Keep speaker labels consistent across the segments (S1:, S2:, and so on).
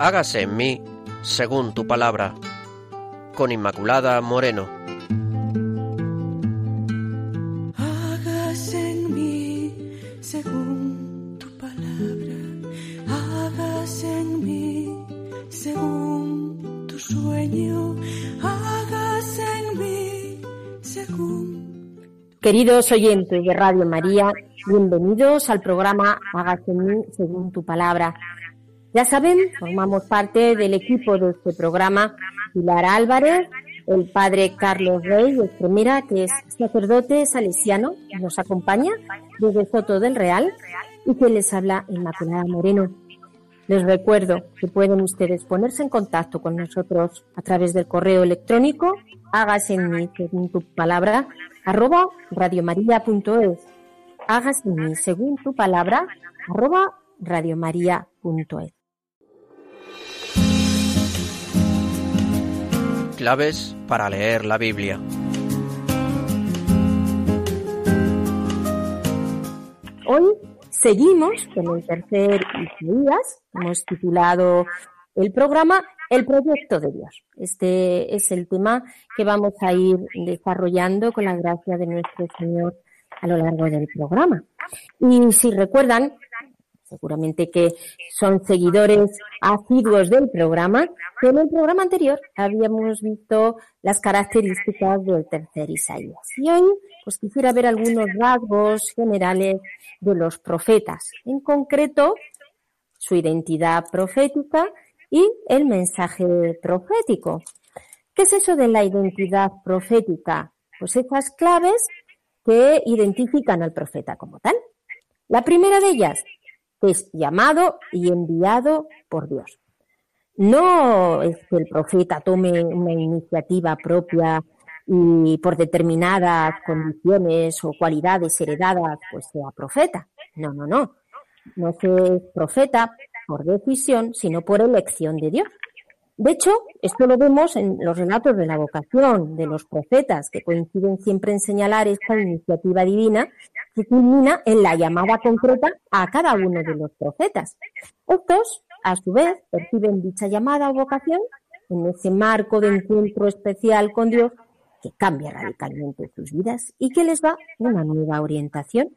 S1: hágase en mí según tu palabra. Con Inmaculada Moreno.
S2: Hágase en mí según tu palabra. Hágase en mí según tu sueño. Hágase en mí según.
S3: Queridos oyentes de Radio María, bienvenidos al programa Hágase en mí según tu palabra ya saben, formamos parte del equipo de este programa Pilar Álvarez, el padre Carlos Rey Estremera, que es sacerdote salesiano, que nos acompaña desde Soto del Real y que les habla Inmaculada Moreno. Les recuerdo que pueden ustedes ponerse en contacto con nosotros a través del correo electrónico hágase en mí según tu palabra arroba radiomaria.es hágase en mí según tu palabra arroba radiomaria.es
S1: Claves para leer la Biblia.
S3: Hoy seguimos con el tercer Isaías. Hemos titulado el programa El proyecto de Dios. Este es el tema que vamos a ir desarrollando con la gracia de nuestro Señor a lo largo del programa. Y si recuerdan, seguramente que son seguidores asiduos del programa, que en el programa anterior habíamos visto las características del tercer Isaías. Y hoy pues quisiera ver algunos rasgos generales de los profetas, en concreto su identidad profética y el mensaje profético. ¿Qué es eso de la identidad profética? Pues esas claves que identifican al profeta como tal. La primera de ellas, es llamado y enviado por Dios. No es que el profeta tome una iniciativa propia y por determinadas condiciones o cualidades heredadas, pues sea profeta. No, no, no. No es profeta por decisión, sino por elección de Dios. De hecho, esto lo vemos en los relatos de la vocación de los profetas, que coinciden siempre en señalar esta iniciativa divina que culmina en la llamada concreta a cada uno de los profetas. Estos, a su vez, perciben dicha llamada o vocación en ese marco de encuentro especial con Dios que cambia radicalmente sus vidas y que les da una nueva orientación.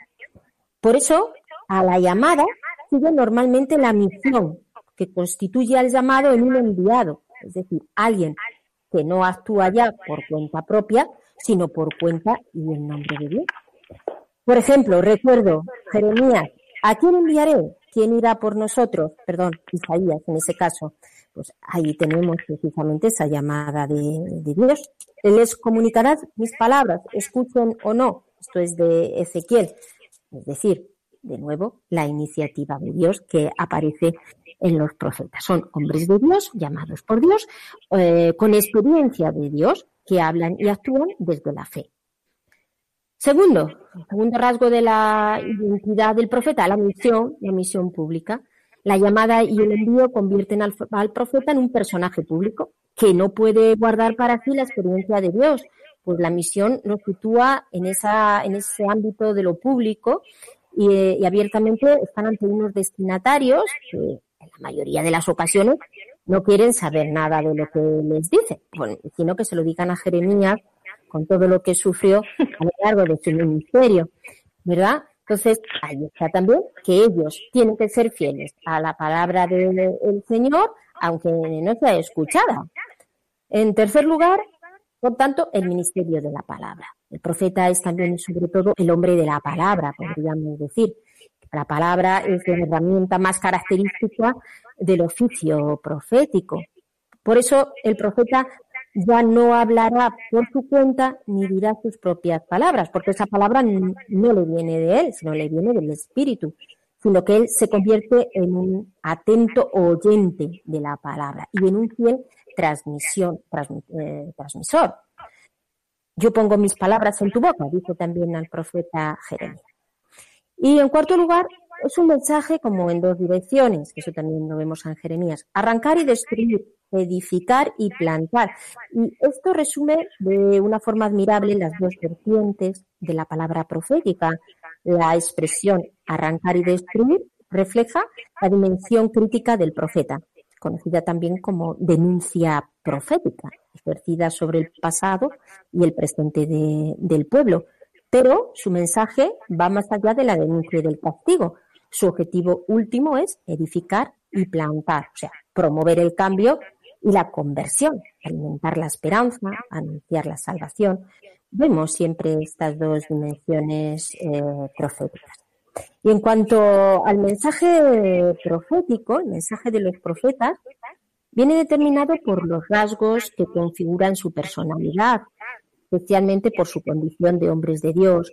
S3: Por eso, a la llamada sigue normalmente la misión que constituye al llamado en un enviado, es decir, alguien que no actúa ya por cuenta propia, sino por cuenta y en nombre de Dios. Por ejemplo, recuerdo Jeremías, ¿a quién enviaré? ¿Quién irá por nosotros? Perdón, Isaías en ese caso. Pues ahí tenemos precisamente esa llamada de, de Dios. Les comunicará mis palabras, escuchen o no. Esto es de Ezequiel. Es decir, de nuevo, la iniciativa de Dios que aparece en los profetas. Son hombres de Dios, llamados por Dios, eh, con experiencia de Dios, que hablan y actúan desde la fe. Segundo, segundo rasgo de la identidad del profeta, la misión, la misión pública. La llamada y el envío convierten al, profeta en un personaje público que no puede guardar para sí la experiencia de Dios, pues la misión lo sitúa en, esa, en ese ámbito de lo público y, y abiertamente están ante unos destinatarios que en la mayoría de las ocasiones no quieren saber nada de lo que les dice, sino que se lo digan a Jeremías con todo lo que sufrió a lo largo de su ministerio, ¿verdad? Entonces, ahí está también que ellos tienen que ser fieles a la palabra del Señor, aunque no sea escuchada. En tercer lugar, por tanto, el ministerio de la palabra. El profeta es también, sobre todo, el hombre de la palabra, podríamos decir. La palabra es la herramienta más característica del oficio profético. Por eso el profeta ya no hablará por su cuenta ni dirá sus propias palabras, porque esa palabra no le viene de él, sino le viene del Espíritu, sino que él se convierte en un atento oyente de la palabra y en un fiel eh, transmisor. Yo pongo mis palabras en tu boca, dice también al profeta Jeremías. Y en cuarto lugar, es un mensaje como en dos direcciones, que eso también lo vemos en Jeremías. Arrancar y destruir, edificar y plantar. Y esto resume de una forma admirable las dos vertientes de la palabra profética. La expresión arrancar y destruir refleja la dimensión crítica del profeta conocida también como denuncia profética, ejercida sobre el pasado y el presente del pueblo. Pero su mensaje va más allá de la denuncia y del castigo. Su objetivo último es edificar y plantar, o sea, promover el cambio y la conversión, alimentar la esperanza, anunciar la salvación. Vemos siempre estas dos dimensiones eh, proféticas. Y en cuanto al mensaje profético, el mensaje de los profetas, viene determinado por los rasgos que configuran su personalidad, especialmente por su condición de hombres de Dios,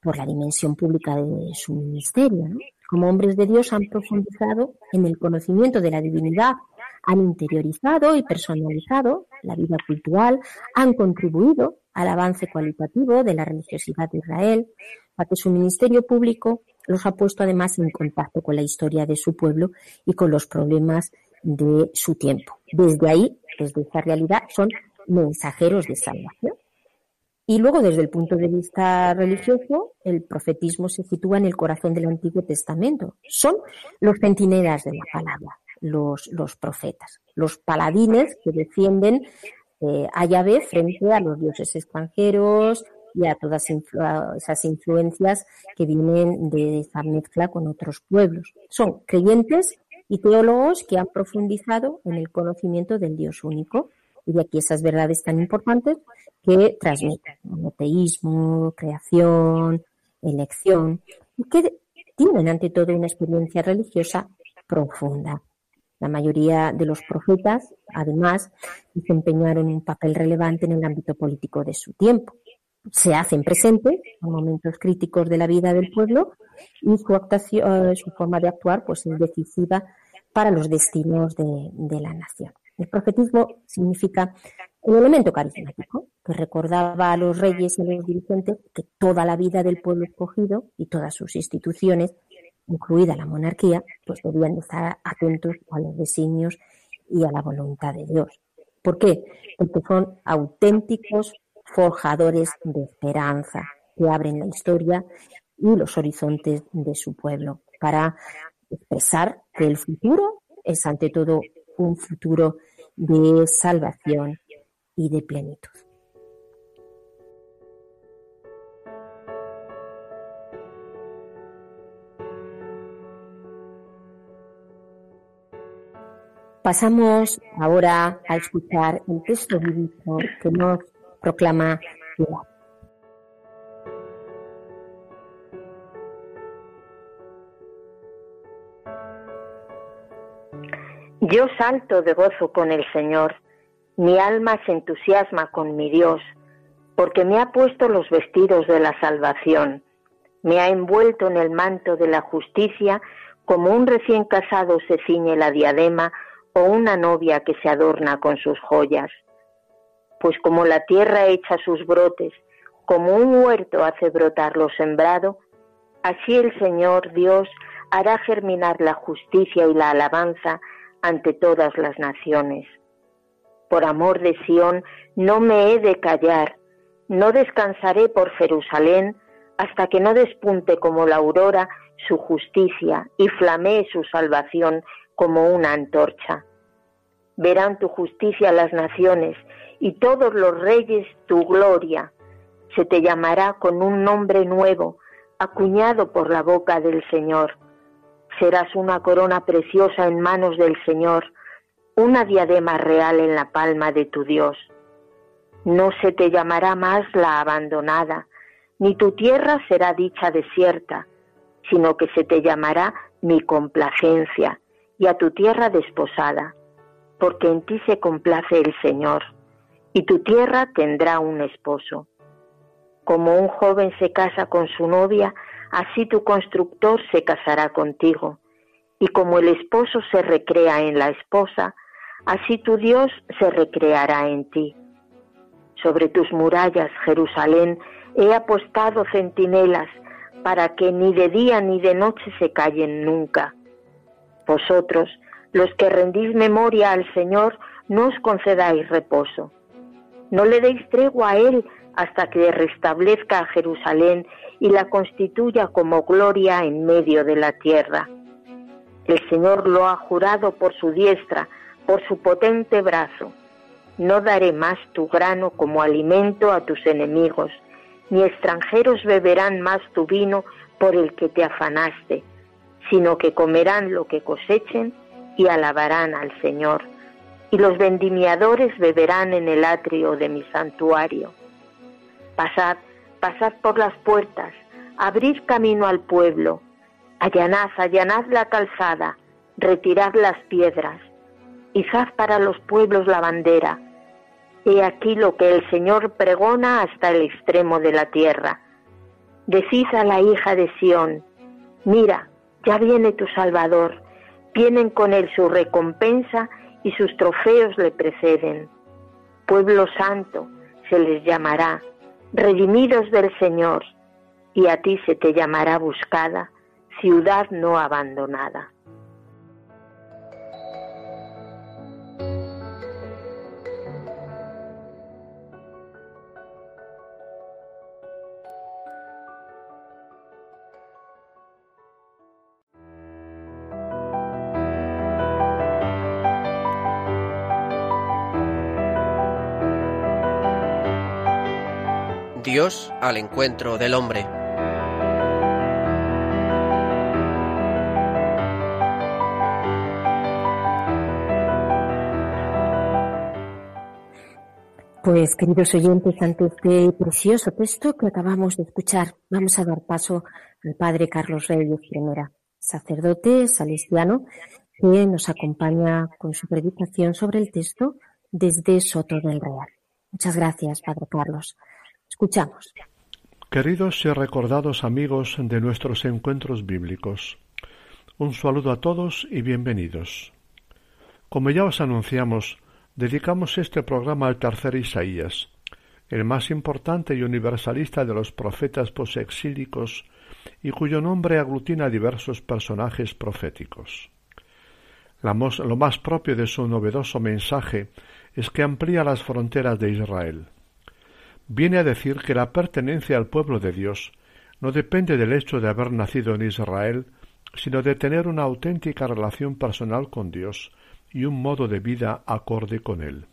S3: por la dimensión pública de su ministerio. Como hombres de Dios han profundizado en el conocimiento de la divinidad, han interiorizado y personalizado la vida cultural, han contribuido al avance cualitativo de la religiosidad de Israel, a que su ministerio público los ha puesto además en contacto con la historia de su pueblo y con los problemas de su tiempo. Desde ahí, desde esa realidad, son mensajeros de salvación. Y luego, desde el punto de vista religioso, el profetismo se sitúa en el corazón del Antiguo Testamento. Son los centinelas de la palabra, los, los profetas, los paladines que defienden eh, a Yahvé frente a los dioses extranjeros, y a todas esas influencias que vienen de esa mezcla con otros pueblos. Son creyentes y teólogos que han profundizado en el conocimiento del Dios único y de aquí esas verdades tan importantes que transmiten, monoteísmo, creación, elección, y que tienen ante todo una experiencia religiosa profunda. La mayoría de los profetas, además, desempeñaron un papel relevante en el ámbito político de su tiempo se hacen presentes en momentos críticos de la vida del pueblo y su actuación, eh, su forma de actuar, pues es decisiva para los destinos de, la nación. El profetismo significa un elemento carismático que recordaba a los reyes y a los dirigentes que toda la vida del pueblo escogido y todas sus instituciones, incluida la monarquía, pues debían estar atentos a los designios y a la voluntad de Dios. ¿Por qué? Porque son auténticos forjadores de esperanza que abren la historia y los horizontes de su pueblo para expresar que el futuro es ante todo un futuro de salvación y de plenitud. Pasamos ahora a escuchar el texto bíblico que nos proclama
S4: Yo salto de gozo con el Señor, mi alma se entusiasma con mi Dios, porque me ha puesto los vestidos de la salvación, me ha envuelto en el manto de la justicia, como un recién casado se ciñe la diadema o una novia que se adorna con sus joyas pues como la tierra echa sus brotes, como un huerto hace brotar lo sembrado, así el Señor Dios hará germinar la justicia y la alabanza ante todas las naciones. Por amor de Sión no me he de callar, no descansaré por Jerusalén hasta que no despunte como la aurora su justicia y flamee su salvación como una antorcha. Verán tu justicia las naciones y todos los reyes tu gloria. Se te llamará con un nombre nuevo, acuñado por la boca del Señor. Serás una corona preciosa en manos del Señor, una diadema real en la palma de tu Dios. No se te llamará más la abandonada, ni tu tierra será dicha desierta, sino que se te llamará mi complacencia, y a tu tierra desposada, porque en ti se complace el Señor y tu tierra tendrá un esposo. Como un joven se casa con su novia, así tu constructor se casará contigo. Y como el esposo se recrea en la esposa, así tu Dios se recreará en ti. Sobre tus murallas, Jerusalén, he apostado centinelas para que ni de día ni de noche se callen nunca. Vosotros, los que rendís memoria al Señor, no os concedáis reposo. No le deis tregua a él hasta que restablezca a Jerusalén y la constituya como gloria en medio de la tierra. El Señor lo ha jurado por su diestra por su potente brazo. No daré más tu grano como alimento a tus enemigos, ni extranjeros beberán más tu vino por el que te afanaste, sino que comerán lo que cosechen y alabarán al Señor. Y los vendimiadores beberán en el atrio de mi santuario. Pasad, pasad por las puertas, abrid camino al pueblo, allanad, allanad la calzada, retirad las piedras, izad para los pueblos la bandera. He aquí lo que el Señor pregona hasta el extremo de la tierra. Decid a la hija de Sión, mira, ya viene tu Salvador, vienen con él su recompensa y sus trofeos le preceden. Pueblo santo se les llamará, redimidos del Señor, y a ti se te llamará buscada, ciudad no abandonada.
S1: Dios al encuentro del hombre.
S3: Pues queridos oyentes, ante este precioso texto que acabamos de escuchar, vamos a dar paso al Padre Carlos Reyes Primera, sacerdote salesiano, que nos acompaña con su predicación sobre el texto desde Soto del Real. Muchas gracias, Padre Carlos. Escuchamos.
S5: Queridos y recordados amigos de nuestros encuentros bíblicos, un saludo a todos y bienvenidos. Como ya os anunciamos, dedicamos este programa al tercer Isaías, el más importante y universalista de los profetas posexílicos y cuyo nombre aglutina diversos personajes proféticos. lo más propio de su novedoso mensaje es que amplía las fronteras de Israel viene a decir que la pertenencia al pueblo de Dios no depende del hecho de haber nacido en Israel, sino de tener una auténtica relación personal con Dios y un modo de vida acorde con Él.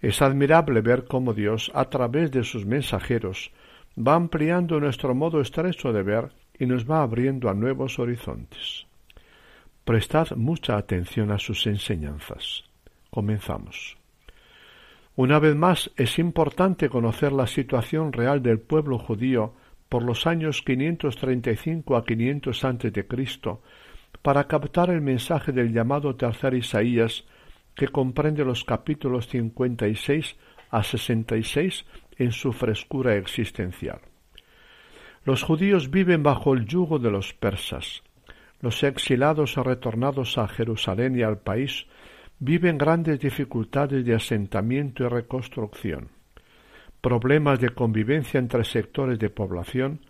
S5: Es admirable ver cómo Dios, a través de sus mensajeros, va ampliando nuestro modo estrecho de ver y nos va abriendo a nuevos horizontes. Prestad mucha atención a sus enseñanzas. Comenzamos. Una vez más, es importante conocer la situación real del pueblo judío por los años 535 a 500 a.C. para captar el mensaje del llamado tercer Isaías que comprende los capítulos 56 a 66 en su frescura existencial. Los judíos viven bajo el yugo de los persas. Los exilados retornados a Jerusalén y al país viven grandes dificultades de asentamiento y reconstrucción, problemas de convivencia entre sectores de población,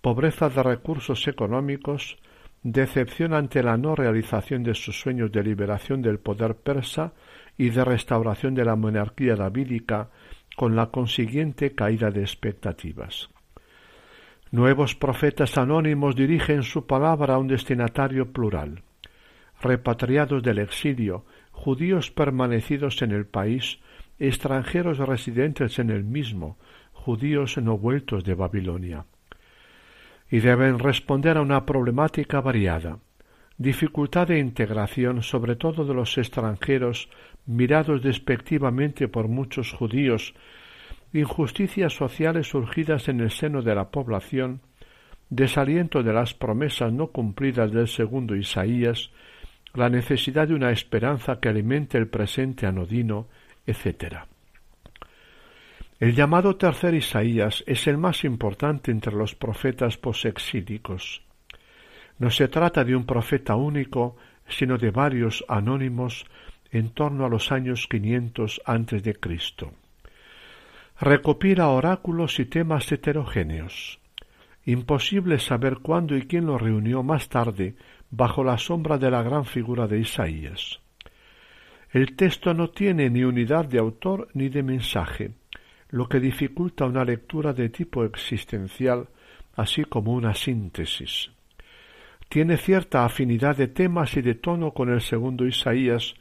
S5: pobreza de recursos económicos, decepción ante la no realización de sus sueños de liberación del poder persa y de restauración de la monarquía davídica, con la consiguiente caída de expectativas. Nuevos profetas anónimos dirigen su palabra a un destinatario plural. Repatriados del exilio, judíos permanecidos en el país, extranjeros residentes en el mismo, judíos no vueltos de Babilonia. Y deben responder a una problemática variada, dificultad de integración sobre todo de los extranjeros mirados despectivamente por muchos judíos, injusticias sociales surgidas en el seno de la población, desaliento de las promesas no cumplidas del segundo Isaías, la necesidad de una esperanza que alimente el presente anodino, etc. El llamado tercer Isaías es el más importante entre los profetas posexílicos. No se trata de un profeta único, sino de varios anónimos en torno a los años quinientos antes de Cristo. Recopila oráculos y temas heterogéneos. Imposible saber cuándo y quién lo reunió más tarde bajo la sombra de la gran figura de Isaías. El texto no tiene ni unidad de autor ni de mensaje, lo que dificulta una lectura de tipo existencial, así como una síntesis. Tiene cierta afinidad de temas y de tono con el segundo Isaías,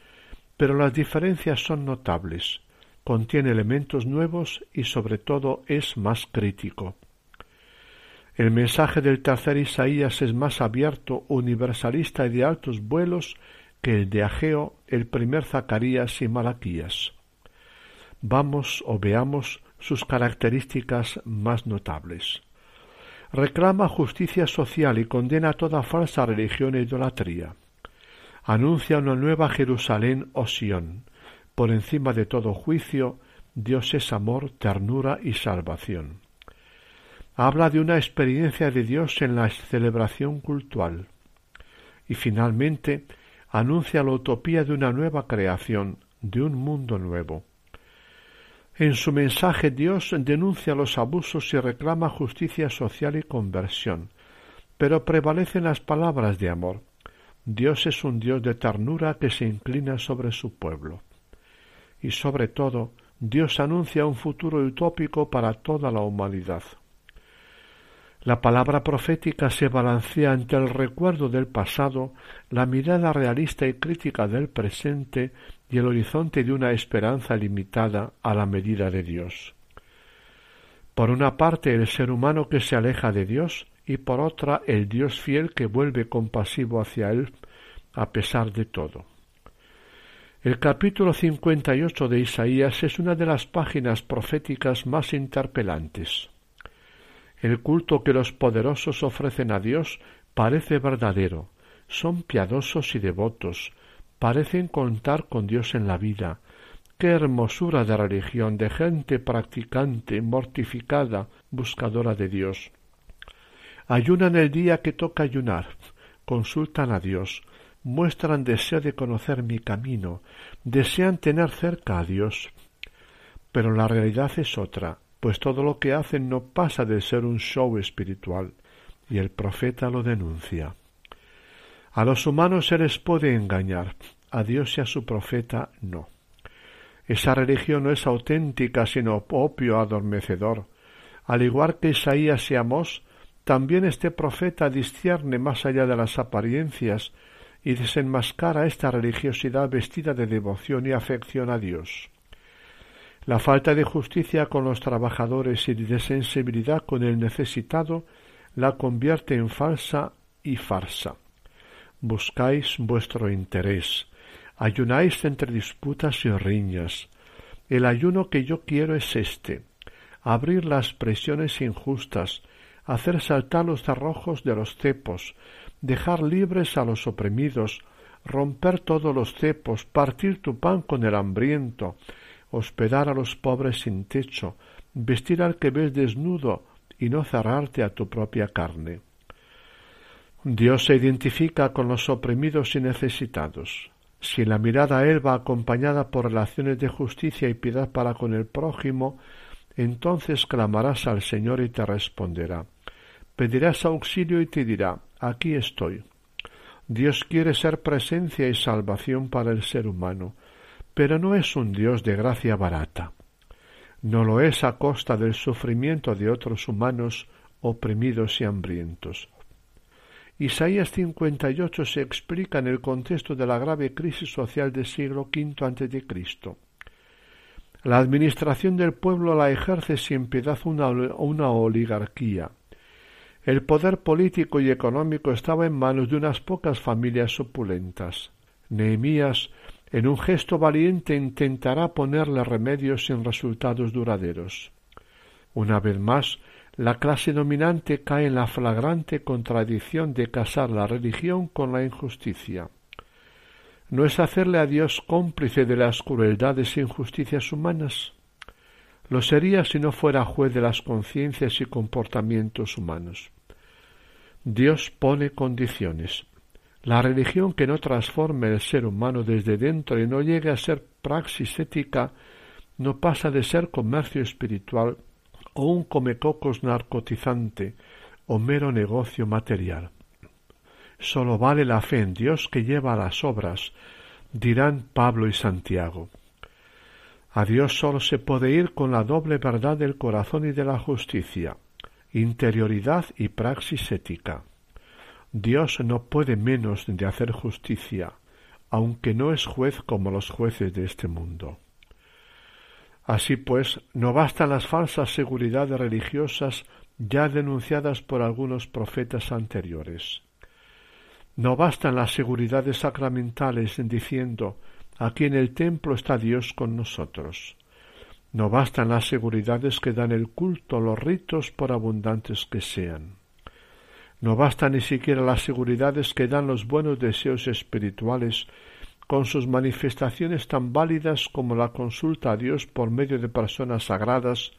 S5: pero las diferencias son notables, contiene elementos nuevos y sobre todo es más crítico. El mensaje del tercer Isaías es más abierto, universalista y de altos vuelos que el de Ageo, el primer Zacarías y Malaquías. Vamos o veamos sus características más notables. Reclama justicia social y condena toda falsa religión e idolatría. Anuncia una nueva Jerusalén o Sión. Por encima de todo juicio, Dios es amor, ternura y salvación habla de una experiencia de Dios en la celebración cultural y finalmente anuncia la utopía de una nueva creación, de un mundo nuevo. En su mensaje Dios denuncia los abusos y reclama justicia social y conversión, pero prevalecen las palabras de amor. Dios es un Dios de ternura que se inclina sobre su pueblo. Y sobre todo, Dios anuncia un futuro utópico para toda la humanidad. La palabra profética se balancea entre el recuerdo del pasado, la mirada realista y crítica del presente y el horizonte de una esperanza limitada a la medida de Dios. Por una parte el ser humano que se aleja de Dios y por otra el Dios fiel que vuelve compasivo hacia él a pesar de todo. El capítulo 58 de Isaías es una de las páginas proféticas más interpelantes. El culto que los poderosos ofrecen a Dios parece verdadero, son piadosos y devotos, parecen contar con Dios en la vida. Qué hermosura de religión, de gente practicante, mortificada, buscadora de Dios. Ayunan el día que toca ayunar, consultan a Dios, muestran deseo de conocer mi camino, desean tener cerca a Dios. Pero la realidad es otra, pues todo lo que hacen no pasa de ser un show espiritual, y el profeta lo denuncia. A los humanos se les puede engañar, a Dios y a su profeta no. Esa religión no es auténtica, sino opio adormecedor. Al igual que Isaías y Amós, también este profeta discierne más allá de las apariencias y desenmascara esta religiosidad vestida de devoción y afección a Dios. La falta de justicia con los trabajadores y de sensibilidad con el necesitado la convierte en falsa y farsa. Buscáis vuestro interés, ayunáis entre disputas y riñas. El ayuno que yo quiero es este. Abrir las presiones injustas, hacer saltar los cerrojos de los cepos, dejar libres a los oprimidos, romper todos los cepos, partir tu pan con el hambriento, hospedar a los pobres sin techo, vestir al que ves desnudo y no cerrarte a tu propia carne. Dios se identifica con los oprimidos y necesitados. Si la mirada a Él va acompañada por relaciones de justicia y piedad para con el prójimo, entonces clamarás al Señor y te responderá. Pedirás auxilio y te dirá, aquí estoy. Dios quiere ser presencia y salvación para el ser humano pero no es un Dios de gracia barata. No lo es a costa del sufrimiento de otros humanos oprimidos y hambrientos. Isaías 58 se explica en el contexto de la grave crisis social del siglo V a.C. La administración del pueblo la ejerce sin piedad una, una oligarquía. El poder político y económico estaba en manos de unas pocas familias opulentas. Nehemías en un gesto valiente intentará ponerle remedios sin resultados duraderos. Una vez más, la clase dominante cae en la flagrante contradicción de casar la religión con la injusticia. ¿No es hacerle a Dios cómplice de las crueldades e injusticias humanas? Lo sería si no fuera juez de las conciencias y comportamientos humanos. Dios pone condiciones. La religión que no transforme el ser humano desde dentro y no llegue a ser praxis ética no pasa de ser comercio espiritual o un comecocos narcotizante o mero negocio material. Sólo vale la fe en Dios que lleva a las obras, dirán Pablo y Santiago. A Dios sólo se puede ir con la doble verdad del corazón y de la justicia, interioridad y praxis ética. Dios no puede menos de hacer justicia, aunque no es juez como los jueces de este mundo. Así pues, no bastan las falsas seguridades religiosas ya denunciadas por algunos profetas anteriores. No bastan las seguridades sacramentales diciendo aquí en el templo está Dios con nosotros. No bastan las seguridades que dan el culto, los ritos, por abundantes que sean. No bastan ni siquiera las seguridades que dan los buenos deseos espirituales, con sus manifestaciones tan válidas como la consulta a Dios por medio de personas sagradas,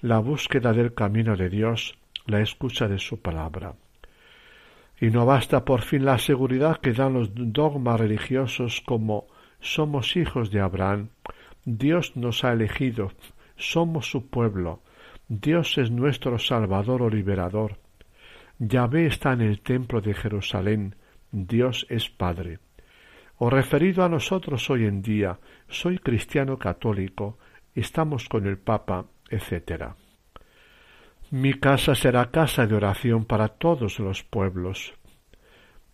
S5: la búsqueda del camino de Dios, la escucha de su palabra. Y no basta por fin la seguridad que dan los dogmas religiosos como somos hijos de Abraham, Dios nos ha elegido, somos su pueblo, Dios es nuestro Salvador o liberador. Yahvé está en el templo de Jerusalén, Dios es Padre. O referido a nosotros hoy en día, soy cristiano católico, estamos con el Papa, etc. Mi casa será casa de oración para todos los pueblos.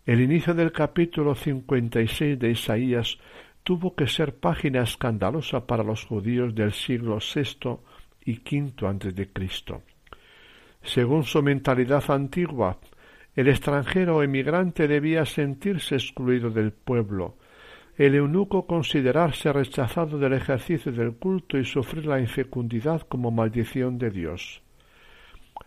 S5: El inicio del capítulo cincuenta y seis de Isaías tuvo que ser página escandalosa para los judíos del siglo VI y V antes de Cristo. Según su mentalidad antigua, el extranjero o emigrante debía sentirse excluido del pueblo, el eunuco considerarse rechazado del ejercicio del culto y sufrir la infecundidad como maldición de Dios.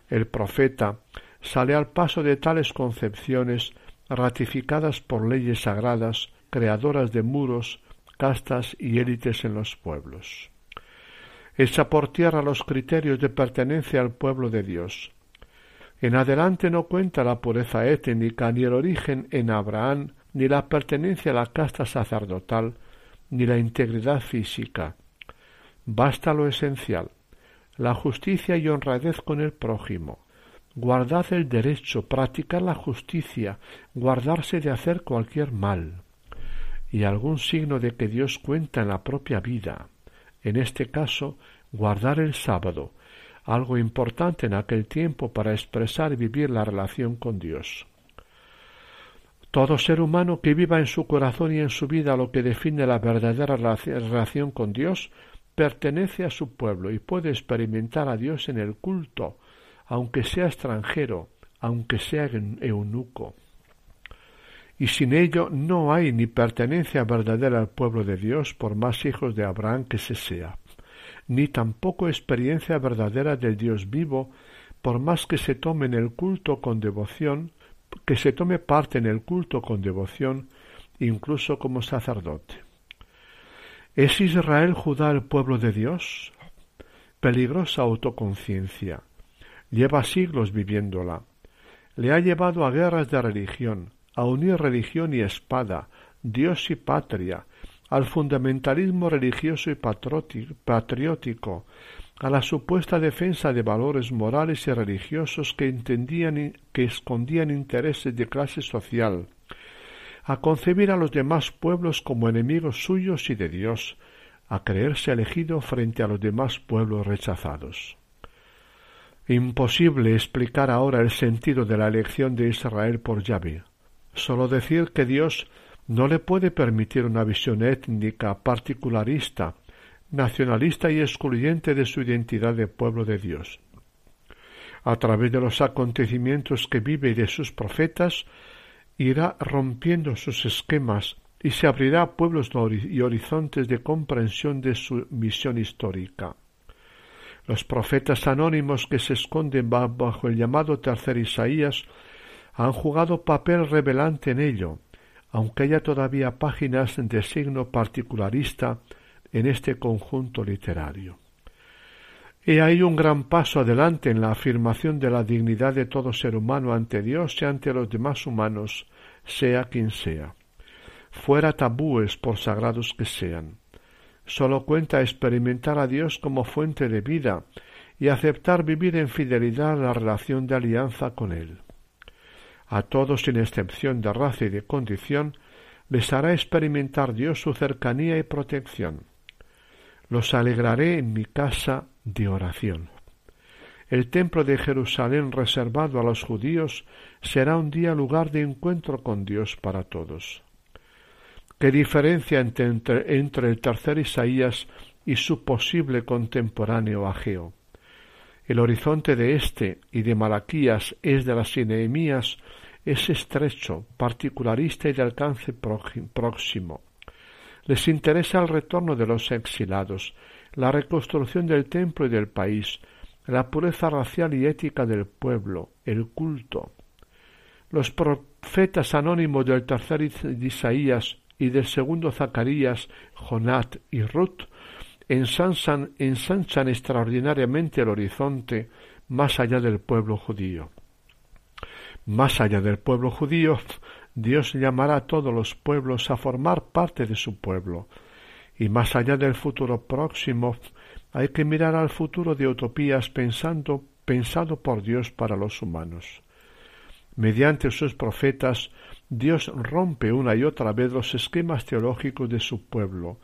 S5: El profeta sale al paso de tales concepciones ratificadas por leyes sagradas, creadoras de muros, castas y élites en los pueblos. Echa por tierra los criterios de pertenencia al pueblo de Dios. En adelante no cuenta la pureza étnica, ni el origen en Abraham, ni la pertenencia a la casta sacerdotal, ni la integridad física. Basta lo esencial, la justicia y honradez con el prójimo. Guardad el derecho, practicar la justicia, guardarse de hacer cualquier mal y algún signo de que Dios cuenta en la propia vida. En este caso, guardar el sábado, algo importante en aquel tiempo para expresar y vivir la relación con Dios. Todo ser humano que viva en su corazón y en su vida lo que define la verdadera relación con Dios pertenece a su pueblo y puede experimentar a Dios en el culto, aunque sea extranjero, aunque sea eunuco y sin ello no hay ni pertenencia verdadera al pueblo de Dios por más hijos de Abraham que se sea, ni tampoco experiencia verdadera del Dios vivo por más que se tome en el culto con devoción, que se tome parte en el culto con devoción, incluso como sacerdote. ¿Es Israel Judá el pueblo de Dios? Peligrosa autoconciencia. Lleva siglos viviéndola. Le ha llevado a guerras de religión, a unir religión y espada, Dios y patria, al fundamentalismo religioso y patriótico, a la supuesta defensa de valores morales y religiosos que entendían que escondían intereses de clase social, a concebir a los demás pueblos como enemigos suyos y de Dios, a creerse elegido frente a los demás pueblos rechazados. Imposible explicar ahora el sentido de la elección de Israel por Yahvé. Solo decir que Dios no le puede permitir una visión étnica, particularista, nacionalista y excluyente de su identidad de pueblo de Dios. A través de los acontecimientos que vive y de sus profetas, irá rompiendo sus esquemas y se abrirá a pueblos y horizontes de comprensión de su misión histórica. Los profetas anónimos que se esconden bajo el llamado tercer Isaías han jugado papel revelante en ello, aunque haya todavía páginas de signo particularista en este conjunto literario. He ahí un gran paso adelante en la afirmación de la dignidad de todo ser humano ante Dios y ante los demás humanos, sea quien sea. Fuera tabúes por sagrados que sean. Sólo cuenta experimentar a Dios como fuente de vida y aceptar vivir en fidelidad la relación de alianza con Él a todos sin excepción de raza y de condición, les hará experimentar Dios su cercanía y protección. Los alegraré en mi casa de oración. El templo de Jerusalén reservado a los judíos será un día lugar de encuentro con Dios para todos. ¿Qué diferencia entre, entre el tercer Isaías y su posible contemporáneo Ageo? El horizonte de este y de Malaquías es de las Nehemías es estrecho, particularista y de alcance próximo. Les interesa el retorno de los exilados, la reconstrucción del templo y del país, la pureza racial y ética del pueblo, el culto. Los profetas anónimos del tercer Isaías y del segundo Zacarías, Jonat y Ruth ensanchan, ensanchan extraordinariamente el horizonte más allá del pueblo judío. Más allá del pueblo judío, Dios llamará a todos los pueblos a formar parte de su pueblo. Y más allá del futuro próximo, hay que mirar al futuro de utopías pensando, pensado por Dios para los humanos. Mediante sus profetas, Dios rompe una y otra vez los esquemas teológicos de su pueblo,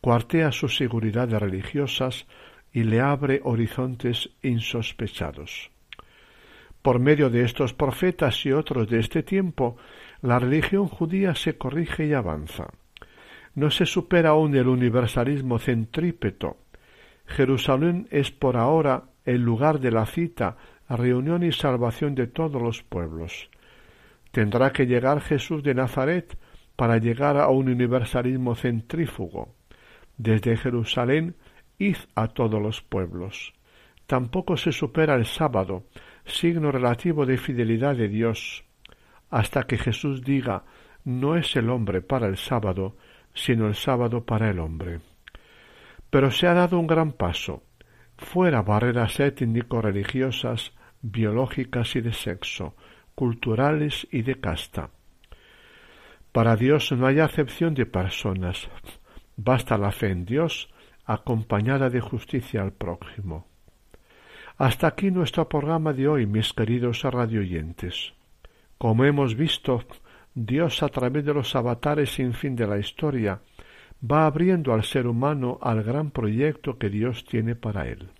S5: cuartea sus seguridades religiosas y le abre horizontes insospechados. Por medio de estos profetas y otros de este tiempo, la religión judía se corrige y avanza. No se supera aún el universalismo centrípeto. Jerusalén es por ahora el lugar de la cita, reunión y salvación de todos los pueblos. Tendrá que llegar Jesús de Nazaret para llegar a un universalismo centrífugo. Desde Jerusalén, id a todos los pueblos. Tampoco se supera el sábado, signo relativo de fidelidad de Dios, hasta que Jesús diga no es el hombre para el sábado, sino el sábado para el hombre. Pero se ha dado un gran paso, fuera barreras étnico-religiosas, biológicas y de sexo, culturales y de casta. Para Dios no hay acepción de personas, basta la fe en Dios acompañada de justicia al prójimo. Hasta aquí nuestro programa de hoy, mis queridos radioyentes. Como hemos visto, Dios a través de los avatares sin fin de la historia va abriendo al ser humano al gran proyecto que Dios tiene para él.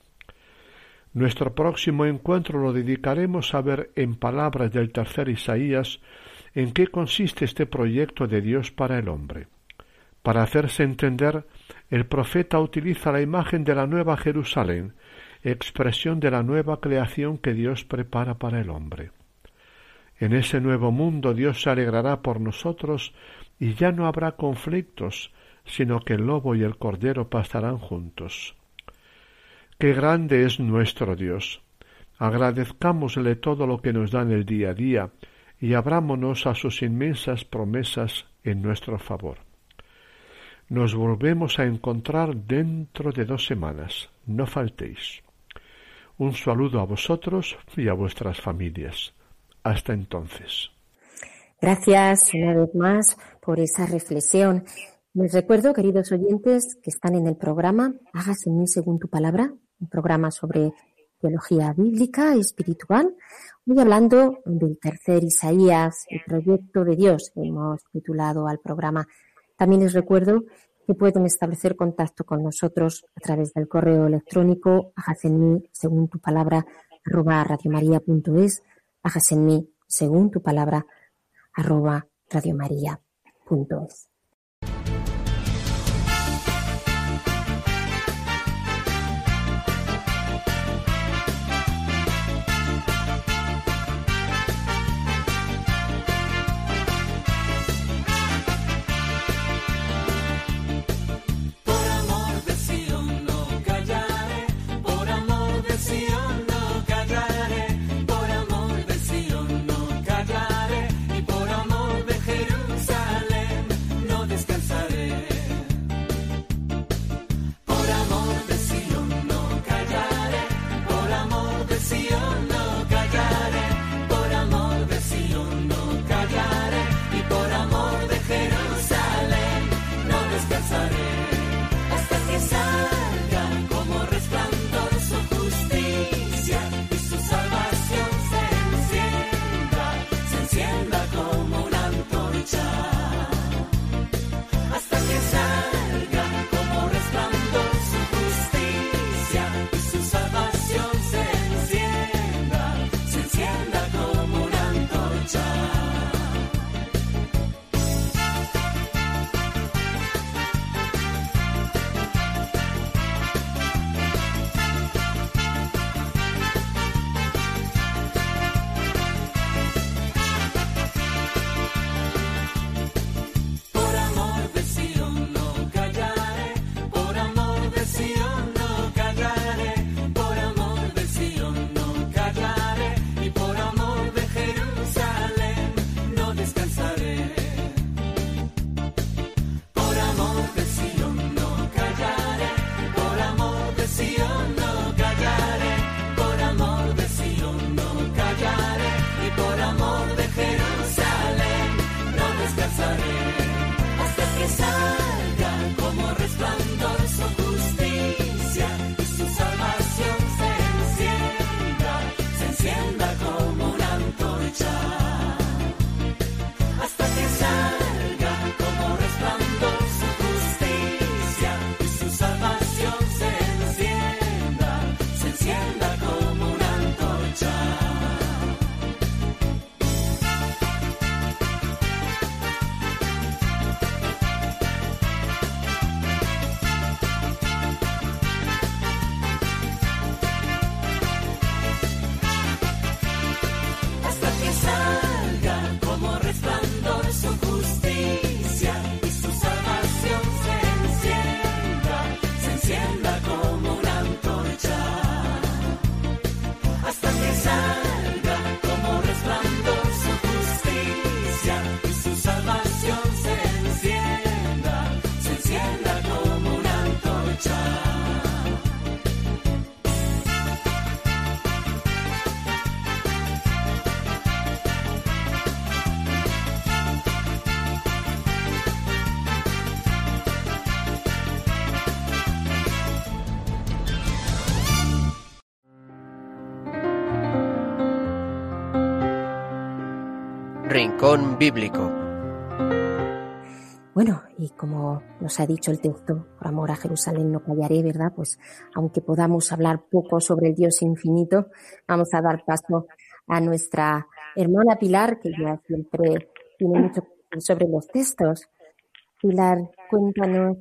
S5: Nuestro próximo encuentro lo dedicaremos a ver en palabras del tercer Isaías en qué consiste este proyecto de Dios para el hombre. Para hacerse entender, el profeta utiliza la imagen de la nueva Jerusalén, expresión de la nueva creación que Dios prepara para el hombre. En ese nuevo mundo Dios se alegrará por nosotros y ya no habrá conflictos, sino que el lobo y el cordero pasarán juntos. Qué grande es nuestro Dios. Agradezcámosle todo lo que nos da en el día a día y abrámonos a sus inmensas promesas en nuestro favor. Nos volvemos a encontrar dentro de dos semanas. No faltéis. Un saludo a vosotros y a vuestras familias. Hasta entonces.
S3: Gracias una vez más por esa reflexión. Les recuerdo, queridos oyentes, que están en el programa Hágase en mí según tu palabra, un programa sobre teología bíblica y espiritual. Hoy hablando del tercer Isaías, el proyecto de Dios, hemos titulado al programa. También les recuerdo que pueden establecer contacto con nosotros a través del correo electrónico mí según tu palabra arroba radiomaria.es, mí según tu palabra arroba radiomaria.es.
S1: Rincón Bíblico.
S3: Bueno, y como nos ha dicho el texto, por amor a Jerusalén no callaré, ¿verdad? Pues aunque podamos hablar poco sobre el Dios infinito, vamos a dar paso a nuestra hermana Pilar, que ya siempre tiene mucho sobre los textos. Pilar, cuéntanos.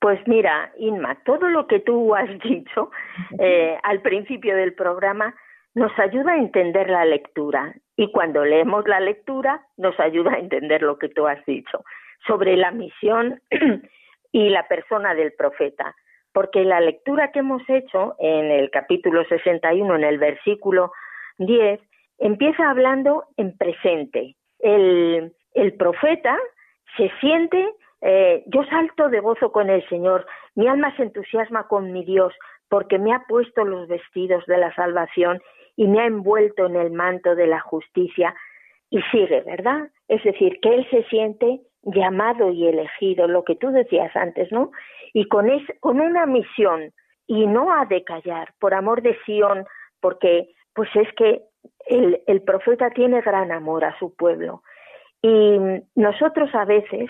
S4: Pues mira, Inma, todo lo que tú has dicho eh, al principio del programa nos ayuda a entender la lectura y cuando leemos la lectura nos ayuda a entender lo que tú has dicho sobre la misión y la persona del profeta. Porque la lectura que hemos hecho en el capítulo 61, en el versículo 10, empieza hablando en presente. El, el profeta se siente, eh, yo salto de gozo con el Señor, mi alma se entusiasma con mi Dios, porque me ha puesto los vestidos de la salvación y me ha envuelto en el manto de la justicia y sigue, ¿verdad? Es decir, que él se siente llamado y elegido, lo que tú decías antes, ¿no? Y con, es, con una misión y no ha de callar, por amor de Sión, porque pues es que el, el profeta tiene gran amor a su pueblo. Y nosotros a veces,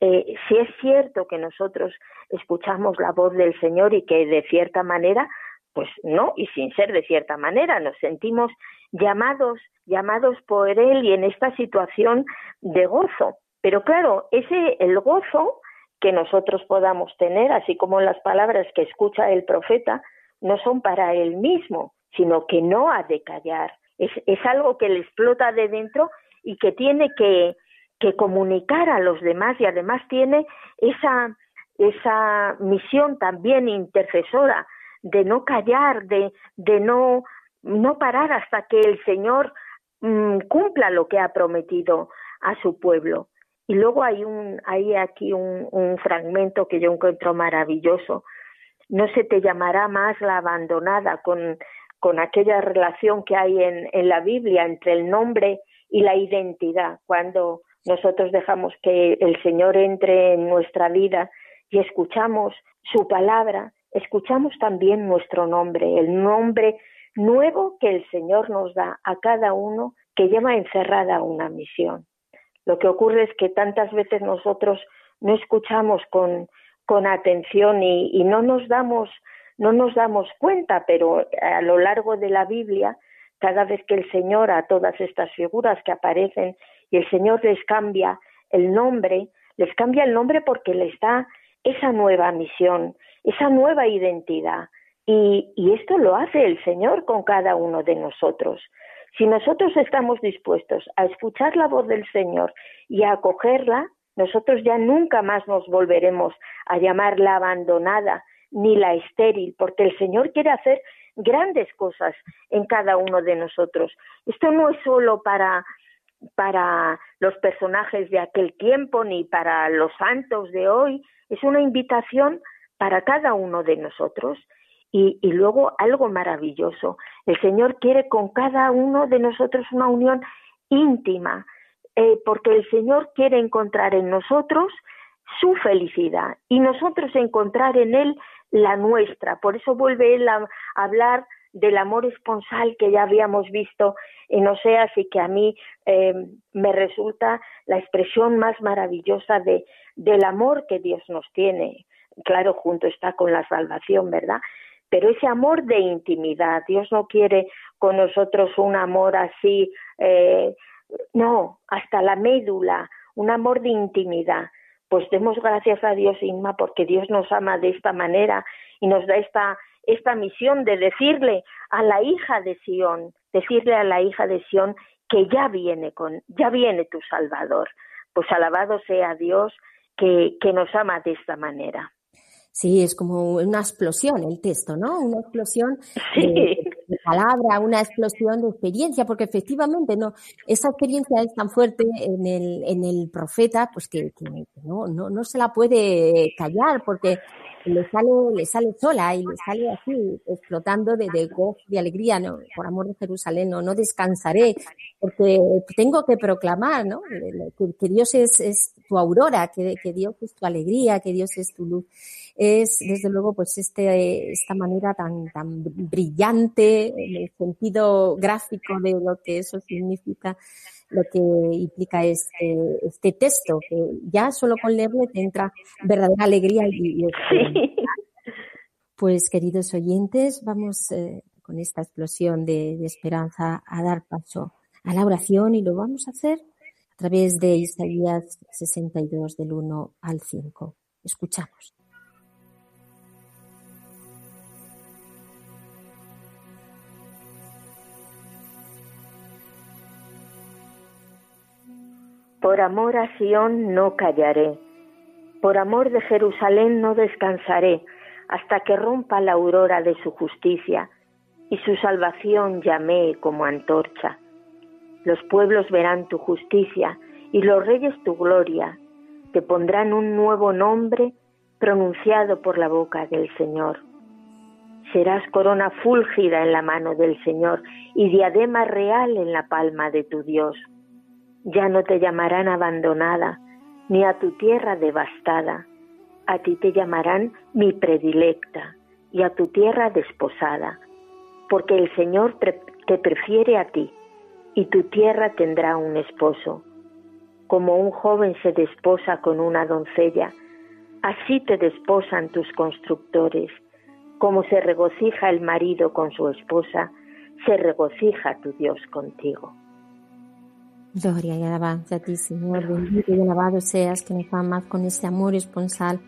S4: eh, si es cierto que nosotros escuchamos la voz del Señor y que de cierta manera pues no, y sin ser de cierta manera, nos sentimos llamados, llamados por Él y en esta situación de gozo. Pero claro, ese el gozo que nosotros podamos tener, así como las palabras que escucha el profeta, no son para él mismo, sino que no ha de callar. Es, es algo que le explota de dentro y que tiene que, que comunicar a los demás y además tiene esa, esa misión también intercesora de no callar, de, de no, no parar hasta que el Señor mm, cumpla lo que ha prometido a su pueblo. Y luego hay un, hay aquí un, un fragmento que yo encuentro maravilloso. No se te llamará más la abandonada con, con aquella relación que hay en, en la Biblia entre el nombre y la identidad. Cuando nosotros dejamos que el Señor entre en nuestra vida y escuchamos su palabra, escuchamos también nuestro nombre, el nombre nuevo que el Señor nos da a cada uno que lleva encerrada una misión. Lo que ocurre es que tantas veces nosotros no escuchamos con, atención y, y no nos damos no nos damos cuenta, pero a lo largo de la Biblia, cada vez que el Señor a todas estas figuras que aparecen y el Señor les cambia el nombre, les cambia el nombre porque les da esa nueva misión, esa nueva identidad. Y, y esto lo hace el Señor con cada uno de nosotros. Si nosotros estamos dispuestos a escuchar la voz del Señor y a acogerla, nosotros ya nunca más nos volveremos a llamar la abandonada ni la estéril, porque el Señor quiere hacer grandes cosas en cada uno de nosotros. Esto no es solo para para los personajes de aquel tiempo ni para los santos de hoy, es una invitación para cada uno de nosotros. Y, luego algo maravilloso, el Señor quiere con cada uno de nosotros una unión íntima, eh, porque el Señor quiere encontrar en nosotros su felicidad y nosotros encontrar en Él la nuestra. Por eso vuelve Él a, a hablar del amor esponsal que ya habíamos visto en Oseas y que a mí eh, me resulta la expresión más maravillosa de, del amor que Dios nos tiene. Claro, junto está con la salvación, ¿verdad? Pero ese amor de intimidad, Dios no quiere con nosotros un amor así, eh, no, hasta la médula, un amor de intimidad. Pues demos gracias a Dios, Inma, porque Dios nos ama de esta manera y nos da esta esta misión de decirle a la hija de Sión, decirle a la hija de Sión que ya viene con, ya viene tu Salvador. Pues alabado sea Dios que, que nos ama de esta manera.
S3: Sí, es como una explosión el texto, ¿no? Una explosión de, palabra, una explosión de experiencia, porque efectivamente no, esa experiencia es tan fuerte en el, en el profeta, pues que, que no, no, no se la puede callar, porque le sale, le sale sola y le sale así, explotando de, de gozo, de alegría, ¿no? Por amor de Jerusalén, no, no descansaré, porque tengo que proclamar, ¿no? Que, Dios es, es, tu aurora, que, que, Dios es tu alegría, que Dios es tu luz. Es, desde luego, pues este, esta manera tan, tan brillante en el sentido gráfico de lo que eso significa lo que implica este, este texto, que ya solo con leerlo te entra verdadera alegría y, Pues queridos oyentes, vamos eh, con esta explosión de, de esperanza a dar paso a la oración y lo vamos a hacer través de Isaías 62 del 1 al 5. Escuchamos.
S4: Por amor a Sión no callaré, por amor de Jerusalén no descansaré, hasta que rompa la aurora de su justicia y su salvación llamé como antorcha. Los pueblos verán tu justicia y los reyes tu gloria, te pondrán un nuevo nombre pronunciado por la boca del Señor. Serás corona fúlgida en la mano del Señor y diadema real en la palma de tu Dios ya no te llamarán abandonada, ni a tu tierra devastada. A ti te llamarán mi predilecta y a tu tierra desposada, porque el Señor te prefiere a ti y tu tierra tendrá un esposo. Como un joven se desposa con una doncella, así te desposan tus constructores. Como se regocija el marido con su esposa, se regocija tu Dios contigo.
S3: Gloria y alabanza a ti, Señor. Bendito y alabado seas que nos amas con ese amor esponsal,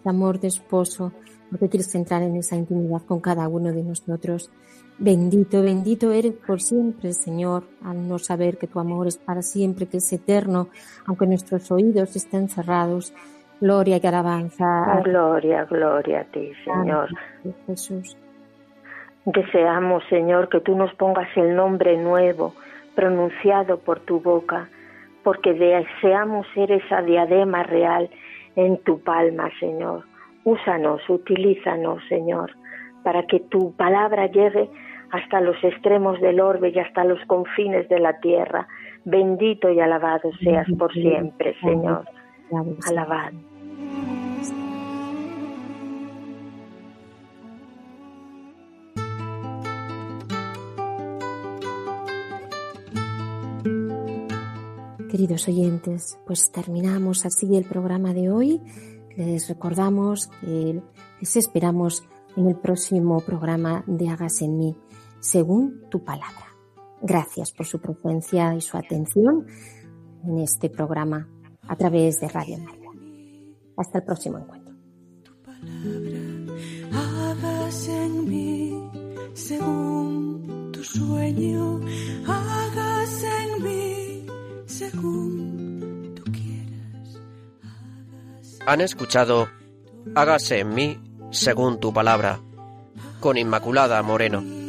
S3: ese amor de esposo, porque quieres entrar en esa intimidad con cada uno de nosotros. Bendito, bendito eres por siempre, Señor, al no saber que tu amor es para siempre, que es eterno, aunque nuestros oídos estén cerrados. Gloria y alabanza.
S4: Gloria, gloria a ti, Señor. Jesús. Deseamos, Señor, que tú nos pongas el nombre nuevo pronunciado por tu boca, porque deseamos ser esa diadema real en tu palma, Señor. Úsanos, utilízanos, Señor, para que tu palabra llegue hasta los extremos del orbe y hasta los confines de la tierra. Bendito y alabado seas por siempre, Señor. Alabado.
S3: Queridos oyentes, pues terminamos así el programa de hoy. Les recordamos que les esperamos en el próximo programa de Hagas en mí, según tu palabra. Gracias por su presencia y su atención en este programa a través de Radio María. Hasta el próximo encuentro. en mí, según tu sueño,
S1: en mí según tú quieras. Han escuchado Hágase en mí según tu palabra, con Inmaculada Moreno.